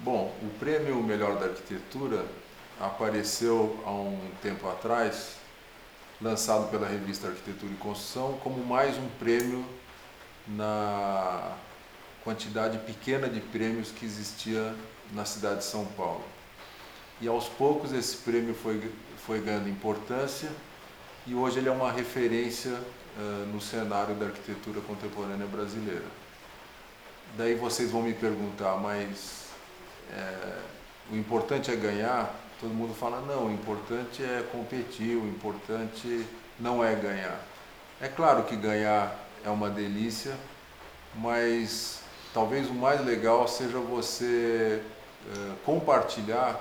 Bom, o prêmio Melhor da Arquitetura apareceu há um tempo atrás, lançado pela revista Arquitetura e Construção, como mais um prêmio na quantidade pequena de prêmios que existia na cidade de São Paulo. E aos poucos esse prêmio foi, foi ganhando importância e hoje ele é uma referência uh, no cenário da arquitetura contemporânea brasileira. Daí vocês vão me perguntar, mas é, o importante é ganhar? Todo mundo fala, não, o importante é competir, o importante não é ganhar. É claro que ganhar é uma delícia, mas talvez o mais legal seja você é, compartilhar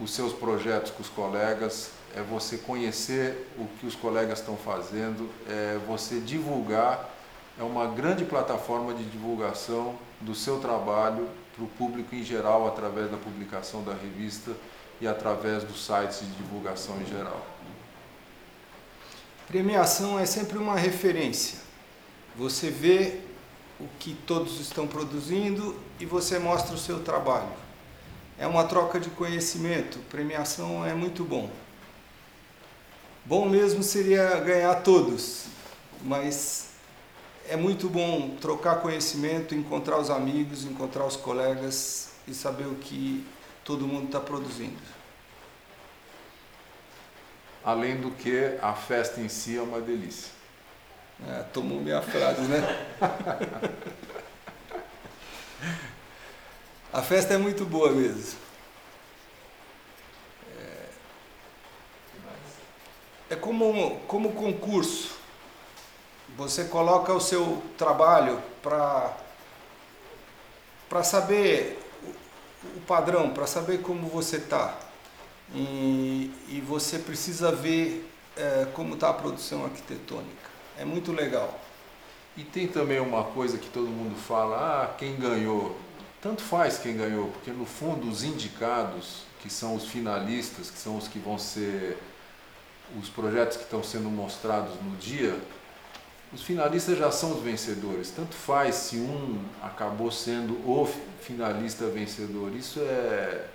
os seus projetos com os colegas, é você conhecer o que os colegas estão fazendo, é você divulgar, é uma grande plataforma de divulgação do seu trabalho para o público em geral, através da publicação da revista e através dos sites de divulgação em geral. Premiação é sempre uma referência. Você vê o que todos estão produzindo e você mostra o seu trabalho. É uma troca de conhecimento. Premiação é muito bom. Bom mesmo seria ganhar todos, mas é muito bom trocar conhecimento, encontrar os amigos, encontrar os colegas e saber o que todo mundo está produzindo. Além do que a festa em si é uma delícia. É, tomou minha frase, né? a festa é muito boa mesmo. É como, como concurso. Você coloca o seu trabalho para para saber o padrão, para saber como você está. E, e, você precisa ver é, como está a produção arquitetônica. É muito legal. E tem também uma coisa que todo mundo fala, ah, quem ganhou. Tanto faz quem ganhou, porque no fundo os indicados, que são os finalistas, que são os que vão ser os projetos que estão sendo mostrados no dia, os finalistas já são os vencedores. Tanto faz se um acabou sendo o finalista vencedor. Isso é,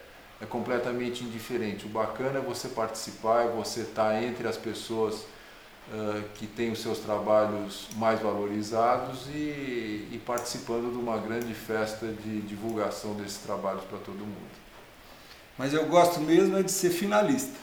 é completamente indiferente. O bacana é você participar, é você estar tá entre as pessoas uh, que têm os seus trabalhos mais valorizados e, e participando de uma grande festa de divulgação desses trabalhos para todo mundo. Mas eu gosto mesmo é de ser finalista.